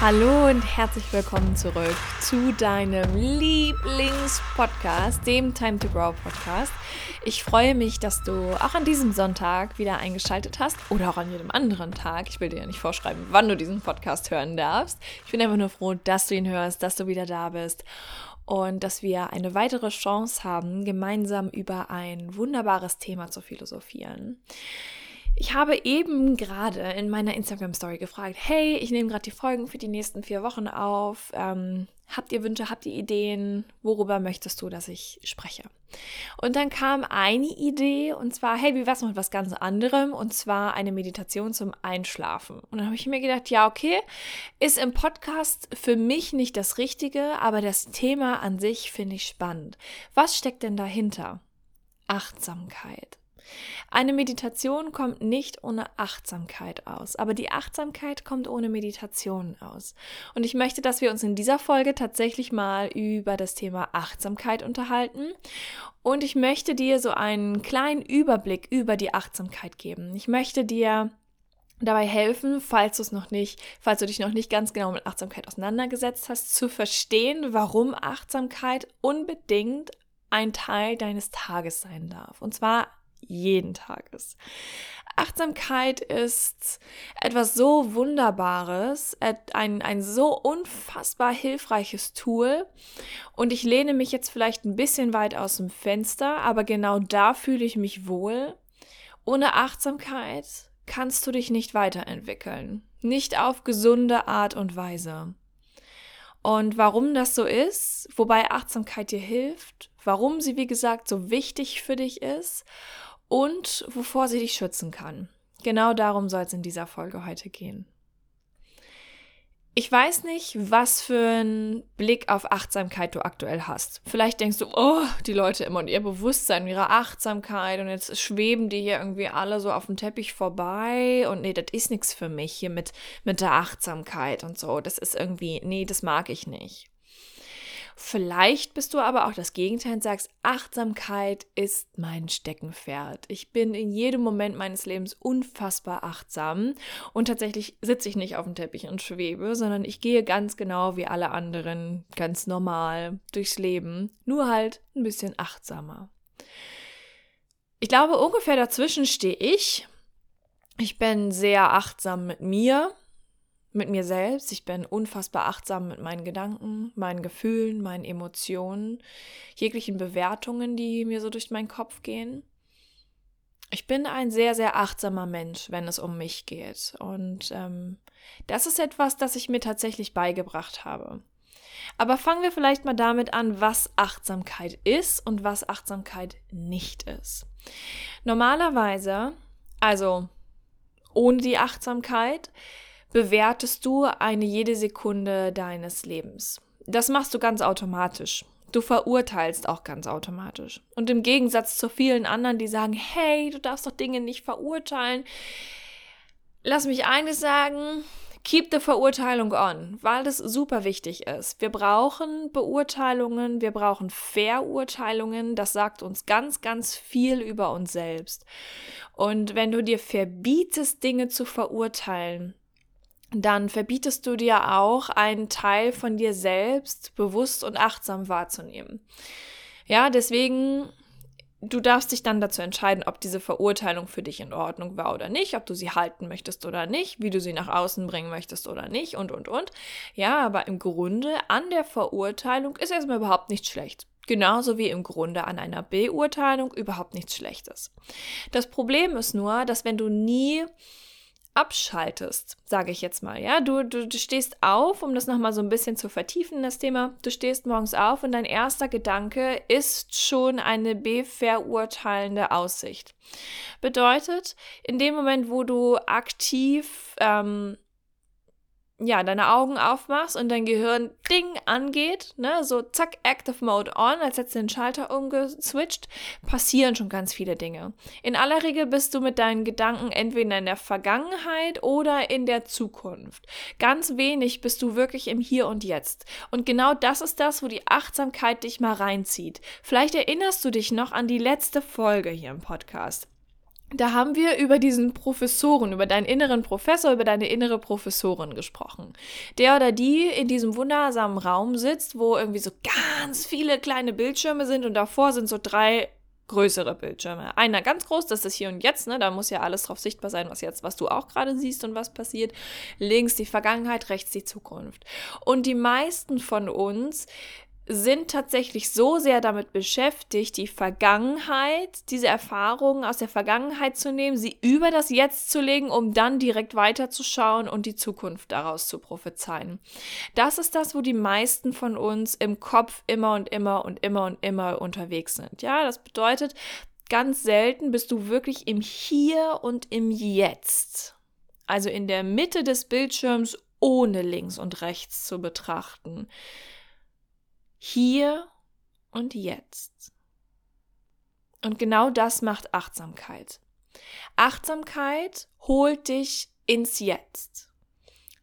Hallo und herzlich willkommen zurück zu deinem Lieblingspodcast, dem Time to Grow Podcast. Ich freue mich, dass du auch an diesem Sonntag wieder eingeschaltet hast oder auch an jedem anderen Tag. Ich will dir ja nicht vorschreiben, wann du diesen Podcast hören darfst. Ich bin einfach nur froh, dass du ihn hörst, dass du wieder da bist und dass wir eine weitere Chance haben, gemeinsam über ein wunderbares Thema zu philosophieren. Ich habe eben gerade in meiner Instagram-Story gefragt, hey, ich nehme gerade die Folgen für die nächsten vier Wochen auf. Ähm, habt ihr Wünsche, habt ihr Ideen? Worüber möchtest du, dass ich spreche? Und dann kam eine Idee und zwar, hey, wie wär's mit was ganz anderem? Und zwar eine Meditation zum Einschlafen. Und dann habe ich mir gedacht, ja, okay, ist im Podcast für mich nicht das Richtige, aber das Thema an sich finde ich spannend. Was steckt denn dahinter? Achtsamkeit. Eine Meditation kommt nicht ohne Achtsamkeit aus, aber die Achtsamkeit kommt ohne Meditation aus. Und ich möchte, dass wir uns in dieser Folge tatsächlich mal über das Thema Achtsamkeit unterhalten. Und ich möchte dir so einen kleinen Überblick über die Achtsamkeit geben. Ich möchte dir dabei helfen, falls du es noch nicht, falls du dich noch nicht ganz genau mit Achtsamkeit auseinandergesetzt hast, zu verstehen, warum Achtsamkeit unbedingt ein Teil deines Tages sein darf. Und zwar jeden Tages. Achtsamkeit ist etwas so Wunderbares, ein, ein so unfassbar hilfreiches Tool. Und ich lehne mich jetzt vielleicht ein bisschen weit aus dem Fenster, aber genau da fühle ich mich wohl. Ohne Achtsamkeit kannst du dich nicht weiterentwickeln. Nicht auf gesunde Art und Weise. Und warum das so ist, wobei Achtsamkeit dir hilft, warum sie, wie gesagt, so wichtig für dich ist und wovor sie dich schützen kann. Genau darum soll es in dieser Folge heute gehen. Ich weiß nicht, was für einen Blick auf Achtsamkeit du aktuell hast. Vielleicht denkst du, oh, die Leute immer und ihr Bewusstsein, ihre Achtsamkeit und jetzt schweben die hier irgendwie alle so auf dem Teppich vorbei und nee, das ist nichts für mich hier mit, mit der Achtsamkeit und so. Das ist irgendwie, nee, das mag ich nicht. Vielleicht bist du aber auch das Gegenteil und sagst, Achtsamkeit ist mein Steckenpferd. Ich bin in jedem Moment meines Lebens unfassbar achtsam und tatsächlich sitze ich nicht auf dem Teppich und schwebe, sondern ich gehe ganz genau wie alle anderen, ganz normal durchs Leben, nur halt ein bisschen achtsamer. Ich glaube, ungefähr dazwischen stehe ich. Ich bin sehr achtsam mit mir, mit mir selbst. Ich bin unfassbar achtsam mit meinen Gedanken, meinen Gefühlen, meinen Emotionen, jeglichen Bewertungen, die mir so durch meinen Kopf gehen. Ich bin ein sehr, sehr achtsamer Mensch, wenn es um mich geht. Und ähm, das ist etwas, das ich mir tatsächlich beigebracht habe. Aber fangen wir vielleicht mal damit an, was Achtsamkeit ist und was Achtsamkeit nicht ist. Normalerweise, also ohne die Achtsamkeit, bewertest du eine jede Sekunde deines Lebens. Das machst du ganz automatisch. Du verurteilst auch ganz automatisch. Und im Gegensatz zu vielen anderen, die sagen, hey, du darfst doch Dinge nicht verurteilen, lass mich eines sagen, keep the Verurteilung on, weil das super wichtig ist. Wir brauchen Beurteilungen, wir brauchen Verurteilungen, das sagt uns ganz, ganz viel über uns selbst. Und wenn du dir verbietest, Dinge zu verurteilen, dann verbietest du dir auch einen Teil von dir selbst bewusst und achtsam wahrzunehmen. Ja, deswegen, du darfst dich dann dazu entscheiden, ob diese Verurteilung für dich in Ordnung war oder nicht, ob du sie halten möchtest oder nicht, wie du sie nach außen bringen möchtest oder nicht und, und, und. Ja, aber im Grunde an der Verurteilung ist erstmal überhaupt nichts schlecht. Genauso wie im Grunde an einer Beurteilung überhaupt nichts Schlechtes. Das Problem ist nur, dass wenn du nie abschaltest, sage ich jetzt mal. Ja, du, du, du stehst auf, um das nochmal so ein bisschen zu vertiefen, das Thema. Du stehst morgens auf und dein erster Gedanke ist schon eine beverurteilende Aussicht. Bedeutet, in dem Moment, wo du aktiv ähm, ja, deine Augen aufmachst und dein Gehirn Ding angeht, ne, so zack, Active Mode on, als hättest du den Schalter umgeswitcht, passieren schon ganz viele Dinge. In aller Regel bist du mit deinen Gedanken entweder in der Vergangenheit oder in der Zukunft. Ganz wenig bist du wirklich im Hier und Jetzt. Und genau das ist das, wo die Achtsamkeit dich mal reinzieht. Vielleicht erinnerst du dich noch an die letzte Folge hier im Podcast da haben wir über diesen Professoren, über deinen inneren Professor, über deine innere Professorin gesprochen. Der oder die in diesem wundersamen Raum sitzt, wo irgendwie so ganz viele kleine Bildschirme sind und davor sind so drei größere Bildschirme. Einer ganz groß, das ist hier und jetzt, ne? Da muss ja alles drauf sichtbar sein, was jetzt, was du auch gerade siehst und was passiert. Links die Vergangenheit, rechts die Zukunft. Und die meisten von uns sind tatsächlich so sehr damit beschäftigt, die Vergangenheit, diese Erfahrungen aus der Vergangenheit zu nehmen, sie über das Jetzt zu legen, um dann direkt weiterzuschauen und die Zukunft daraus zu prophezeien. Das ist das, wo die meisten von uns im Kopf immer und immer und immer und immer unterwegs sind. Ja, das bedeutet, ganz selten bist du wirklich im Hier und im Jetzt. Also in der Mitte des Bildschirms ohne links und rechts zu betrachten hier und jetzt. Und genau das macht Achtsamkeit. Achtsamkeit holt dich ins Jetzt.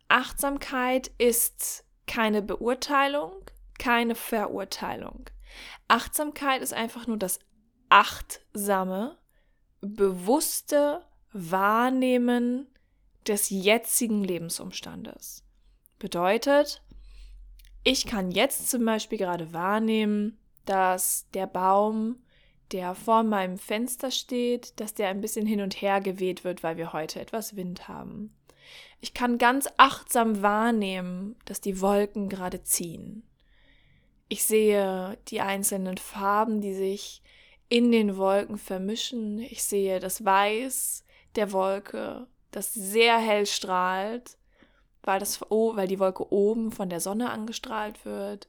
Achtsamkeit ist keine Beurteilung, keine Verurteilung. Achtsamkeit ist einfach nur das achtsame, bewusste Wahrnehmen des jetzigen Lebensumstandes. Bedeutet, ich kann jetzt zum Beispiel gerade wahrnehmen, dass der Baum, der vor meinem Fenster steht, dass der ein bisschen hin und her geweht wird, weil wir heute etwas Wind haben. Ich kann ganz achtsam wahrnehmen, dass die Wolken gerade ziehen. Ich sehe die einzelnen Farben, die sich in den Wolken vermischen. Ich sehe das Weiß der Wolke, das sehr hell strahlt weil, das, weil die Wolke oben von der Sonne angestrahlt wird.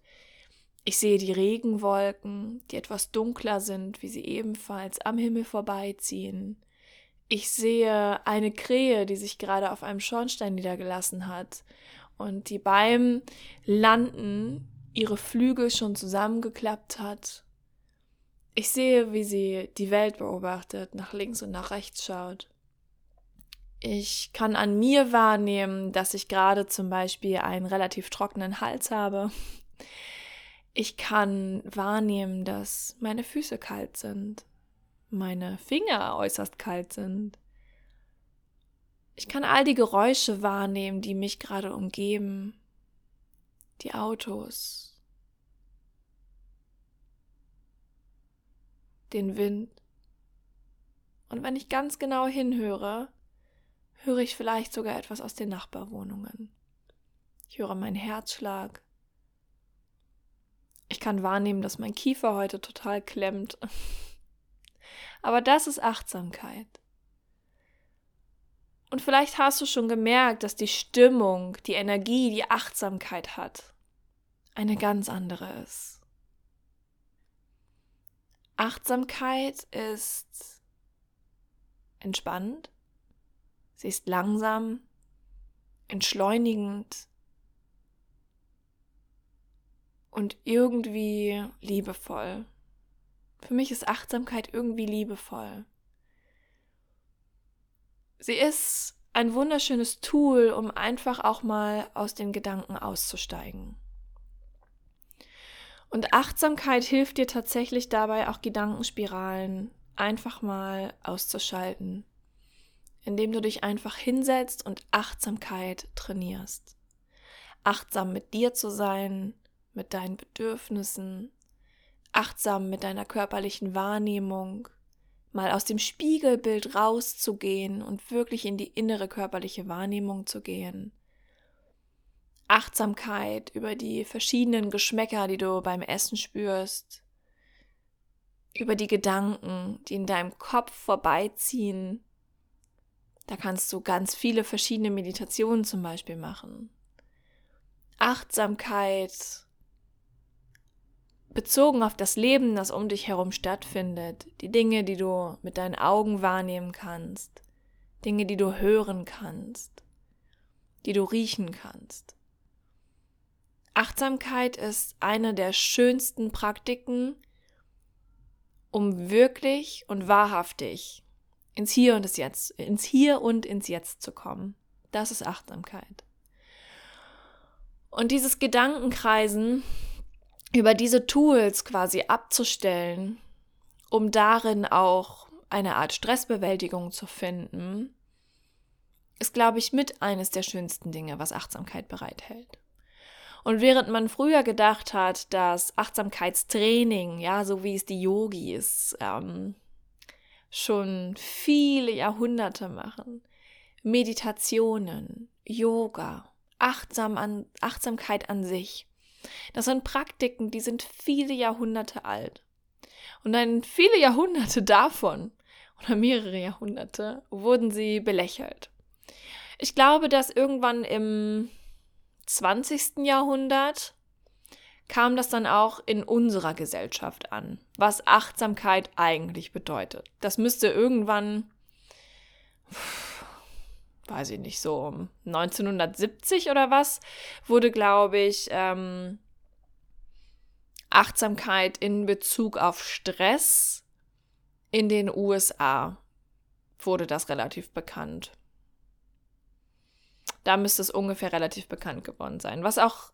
Ich sehe die Regenwolken, die etwas dunkler sind, wie sie ebenfalls am Himmel vorbeiziehen. Ich sehe eine Krähe, die sich gerade auf einem Schornstein niedergelassen hat und die beim Landen ihre Flügel schon zusammengeklappt hat. Ich sehe, wie sie die Welt beobachtet, nach links und nach rechts schaut. Ich kann an mir wahrnehmen, dass ich gerade zum Beispiel einen relativ trockenen Hals habe. Ich kann wahrnehmen, dass meine Füße kalt sind, meine Finger äußerst kalt sind. Ich kann all die Geräusche wahrnehmen, die mich gerade umgeben. Die Autos, den Wind. Und wenn ich ganz genau hinhöre, höre ich vielleicht sogar etwas aus den Nachbarwohnungen. Ich höre meinen Herzschlag. Ich kann wahrnehmen, dass mein Kiefer heute total klemmt. Aber das ist Achtsamkeit. Und vielleicht hast du schon gemerkt, dass die Stimmung, die Energie, die Achtsamkeit hat, eine ganz andere ist. Achtsamkeit ist entspannt, Sie ist langsam, entschleunigend und irgendwie liebevoll. Für mich ist Achtsamkeit irgendwie liebevoll. Sie ist ein wunderschönes Tool, um einfach auch mal aus den Gedanken auszusteigen. Und Achtsamkeit hilft dir tatsächlich dabei, auch Gedankenspiralen einfach mal auszuschalten indem du dich einfach hinsetzt und Achtsamkeit trainierst. Achtsam mit dir zu sein, mit deinen Bedürfnissen, achtsam mit deiner körperlichen Wahrnehmung, mal aus dem Spiegelbild rauszugehen und wirklich in die innere körperliche Wahrnehmung zu gehen. Achtsamkeit über die verschiedenen Geschmäcker, die du beim Essen spürst, über die Gedanken, die in deinem Kopf vorbeiziehen, da kannst du ganz viele verschiedene Meditationen zum Beispiel machen. Achtsamkeit bezogen auf das Leben, das um dich herum stattfindet, die Dinge, die du mit deinen Augen wahrnehmen kannst, Dinge, die du hören kannst, die du riechen kannst. Achtsamkeit ist eine der schönsten Praktiken, um wirklich und wahrhaftig ins Hier und ins Jetzt, ins Hier und ins Jetzt zu kommen. Das ist Achtsamkeit. Und dieses Gedankenkreisen über diese Tools quasi abzustellen, um darin auch eine Art Stressbewältigung zu finden, ist, glaube ich, mit eines der schönsten Dinge, was Achtsamkeit bereithält. Und während man früher gedacht hat, dass Achtsamkeitstraining, ja, so wie es die Yogis ähm, schon viele Jahrhunderte machen, Meditationen, Yoga, Achtsam an, Achtsamkeit an sich, das sind Praktiken, die sind viele Jahrhunderte alt. Und dann viele Jahrhunderte davon, oder mehrere Jahrhunderte, wurden sie belächelt. Ich glaube, dass irgendwann im 20. Jahrhundert kam das dann auch in unserer Gesellschaft an, was Achtsamkeit eigentlich bedeutet. Das müsste irgendwann, weiß ich nicht, so um 1970 oder was, wurde, glaube ich, ähm, Achtsamkeit in Bezug auf Stress in den USA wurde das relativ bekannt. Da müsste es ungefähr relativ bekannt geworden sein, was auch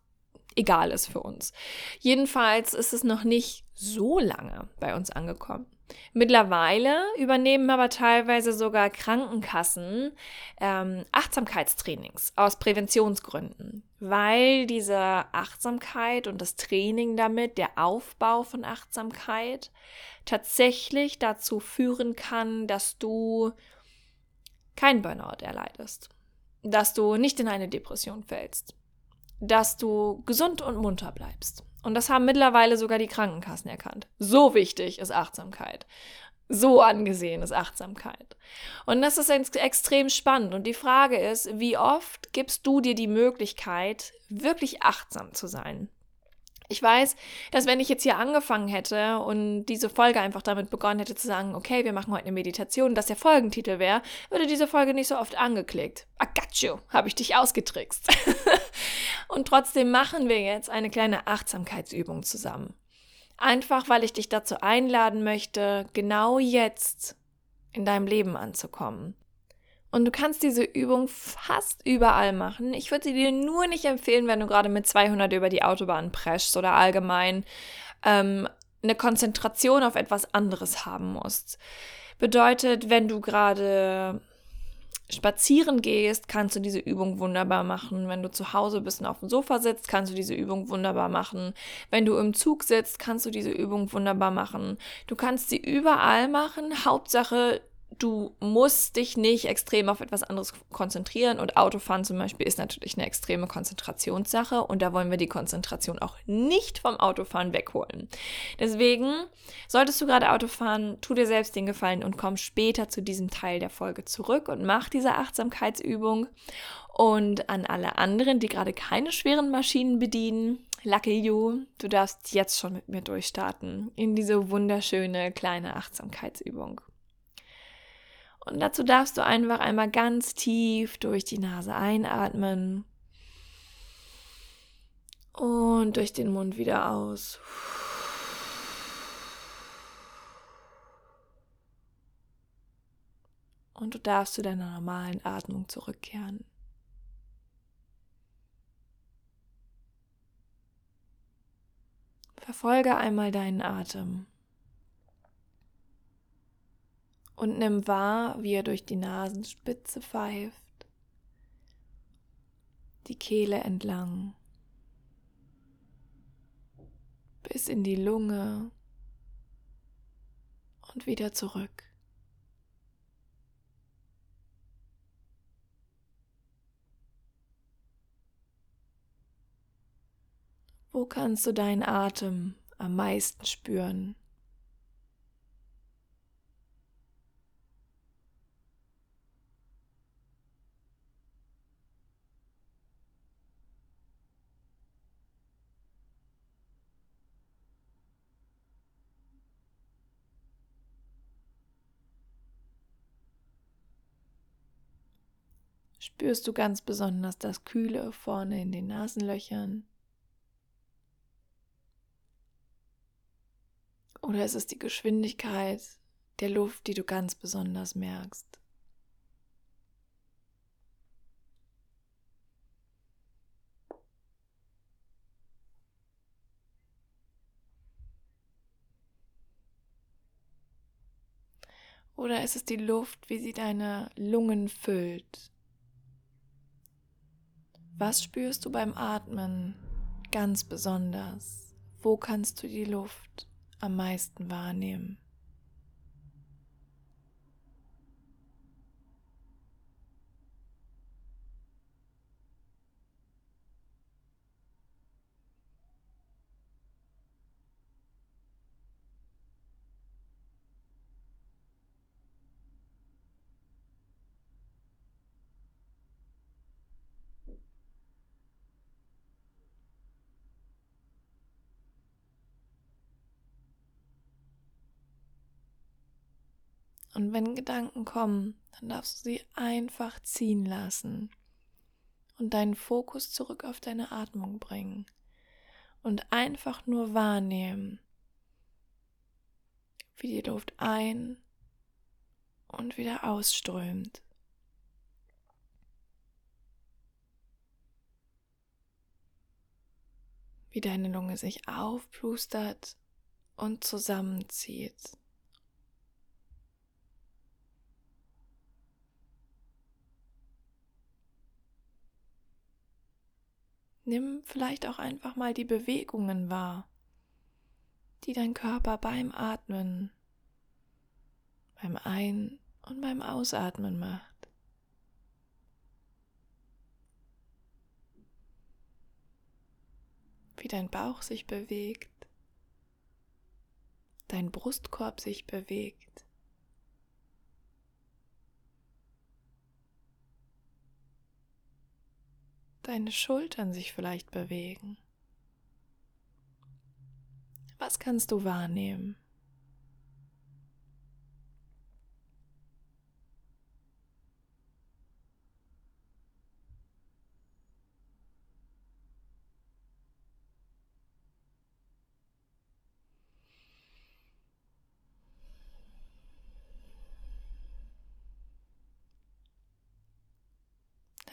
egal ist für uns. Jedenfalls ist es noch nicht so lange bei uns angekommen. Mittlerweile übernehmen aber teilweise sogar Krankenkassen ähm, Achtsamkeitstrainings aus Präventionsgründen, weil diese Achtsamkeit und das Training damit, der Aufbau von Achtsamkeit, tatsächlich dazu führen kann, dass du kein Burnout erleidest, dass du nicht in eine Depression fällst, dass du gesund und munter bleibst. Und das haben mittlerweile sogar die Krankenkassen erkannt. So wichtig ist Achtsamkeit. So angesehen ist Achtsamkeit. Und das ist extrem spannend. Und die Frage ist, wie oft gibst du dir die Möglichkeit, wirklich achtsam zu sein? Ich weiß, dass wenn ich jetzt hier angefangen hätte und diese Folge einfach damit begonnen hätte zu sagen, okay, wir machen heute eine Meditation, dass der Folgentitel wäre, würde diese Folge nicht so oft angeklickt. I got you, habe ich dich ausgetrickst. und trotzdem machen wir jetzt eine kleine Achtsamkeitsübung zusammen. Einfach, weil ich dich dazu einladen möchte, genau jetzt in deinem Leben anzukommen. Und du kannst diese Übung fast überall machen. Ich würde sie dir nur nicht empfehlen, wenn du gerade mit 200 über die Autobahn preschst oder allgemein ähm, eine Konzentration auf etwas anderes haben musst. Bedeutet, wenn du gerade spazieren gehst, kannst du diese Übung wunderbar machen. Wenn du zu Hause bist und auf dem Sofa sitzt, kannst du diese Übung wunderbar machen. Wenn du im Zug sitzt, kannst du diese Übung wunderbar machen. Du kannst sie überall machen. Hauptsache, du musst dich nicht extrem auf etwas anderes konzentrieren und Autofahren zum Beispiel ist natürlich eine extreme Konzentrationssache und da wollen wir die Konzentration auch nicht vom Autofahren wegholen. Deswegen solltest du gerade Autofahren, tu dir selbst den Gefallen und komm später zu diesem Teil der Folge zurück und mach diese Achtsamkeitsübung und an alle anderen, die gerade keine schweren Maschinen bedienen, lucky you, du darfst jetzt schon mit mir durchstarten in diese wunderschöne kleine Achtsamkeitsübung. Und dazu darfst du einfach einmal ganz tief durch die Nase einatmen und durch den Mund wieder aus. Und du darfst zu deiner normalen Atmung zurückkehren. Verfolge einmal deinen Atem und nimm wahr, wie er durch die Nasenspitze pfeift, die Kehle entlang, bis in die Lunge und wieder zurück. Wo kannst du deinen Atem am meisten spüren? Spürst du ganz besonders das Kühle vorne in den Nasenlöchern? Oder ist es die Geschwindigkeit der Luft, die du ganz besonders merkst? Oder ist es die Luft, wie sie deine Lungen füllt? Was spürst du beim Atmen ganz besonders? Wo kannst du die Luft am meisten wahrnehmen? Und wenn Gedanken kommen, dann darfst du sie einfach ziehen lassen und deinen Fokus zurück auf deine Atmung bringen und einfach nur wahrnehmen, wie die Luft ein und wieder ausströmt. Wie deine Lunge sich aufplustert und zusammenzieht. Nimm vielleicht auch einfach mal die Bewegungen wahr, die dein Körper beim Atmen, beim Ein- und beim Ausatmen macht. Wie dein Bauch sich bewegt, dein Brustkorb sich bewegt. Deine Schultern sich vielleicht bewegen. Was kannst du wahrnehmen?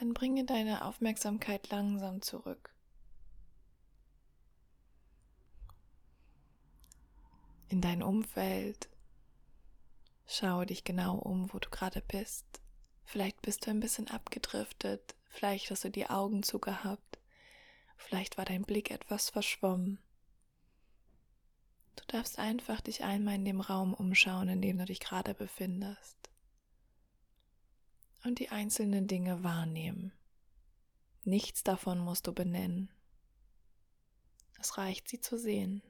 Dann bringe deine Aufmerksamkeit langsam zurück. In dein Umfeld. Schaue dich genau um, wo du gerade bist. Vielleicht bist du ein bisschen abgedriftet, vielleicht hast du die Augen zugehabt, vielleicht war dein Blick etwas verschwommen. Du darfst einfach dich einmal in dem Raum umschauen, in dem du dich gerade befindest und die einzelnen Dinge wahrnehmen. Nichts davon musst du benennen. Es reicht, sie zu sehen.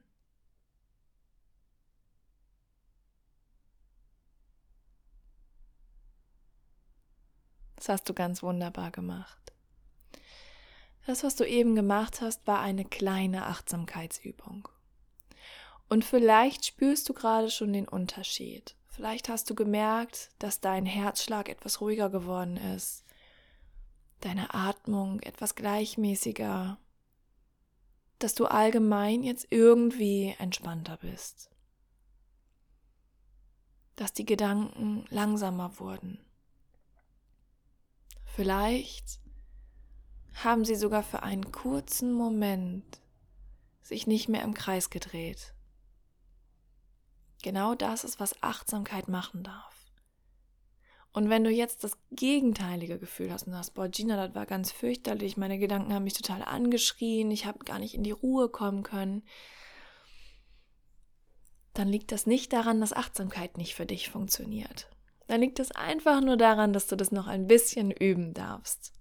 Das hast du ganz wunderbar gemacht. Das, was du eben gemacht hast, war eine kleine Achtsamkeitsübung. Und vielleicht spürst du gerade schon den Unterschied. Vielleicht hast du gemerkt, dass dein Herzschlag etwas ruhiger geworden ist, deine Atmung etwas gleichmäßiger, dass du allgemein jetzt irgendwie entspannter bist, dass die Gedanken langsamer wurden. Vielleicht haben sie sogar für einen kurzen Moment sich nicht mehr im Kreis gedreht. Genau das ist, was Achtsamkeit machen darf. Und wenn du jetzt das gegenteilige Gefühl hast und sagst, boah, Gina, das war ganz fürchterlich, meine Gedanken haben mich total angeschrien, ich habe gar nicht in die Ruhe kommen können, dann liegt das nicht daran, dass Achtsamkeit nicht für dich funktioniert. Dann liegt es einfach nur daran, dass du das noch ein bisschen üben darfst.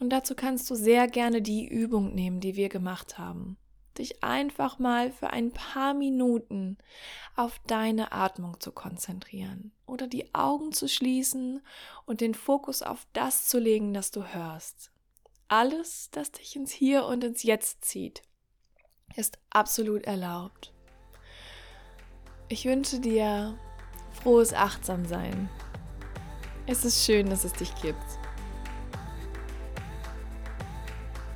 Und dazu kannst du sehr gerne die Übung nehmen, die wir gemacht haben dich einfach mal für ein paar Minuten auf deine Atmung zu konzentrieren oder die Augen zu schließen und den Fokus auf das zu legen, das du hörst. Alles, das dich ins Hier und ins Jetzt zieht, ist absolut erlaubt. Ich wünsche dir frohes Achtsamsein Es ist schön, dass es dich gibt.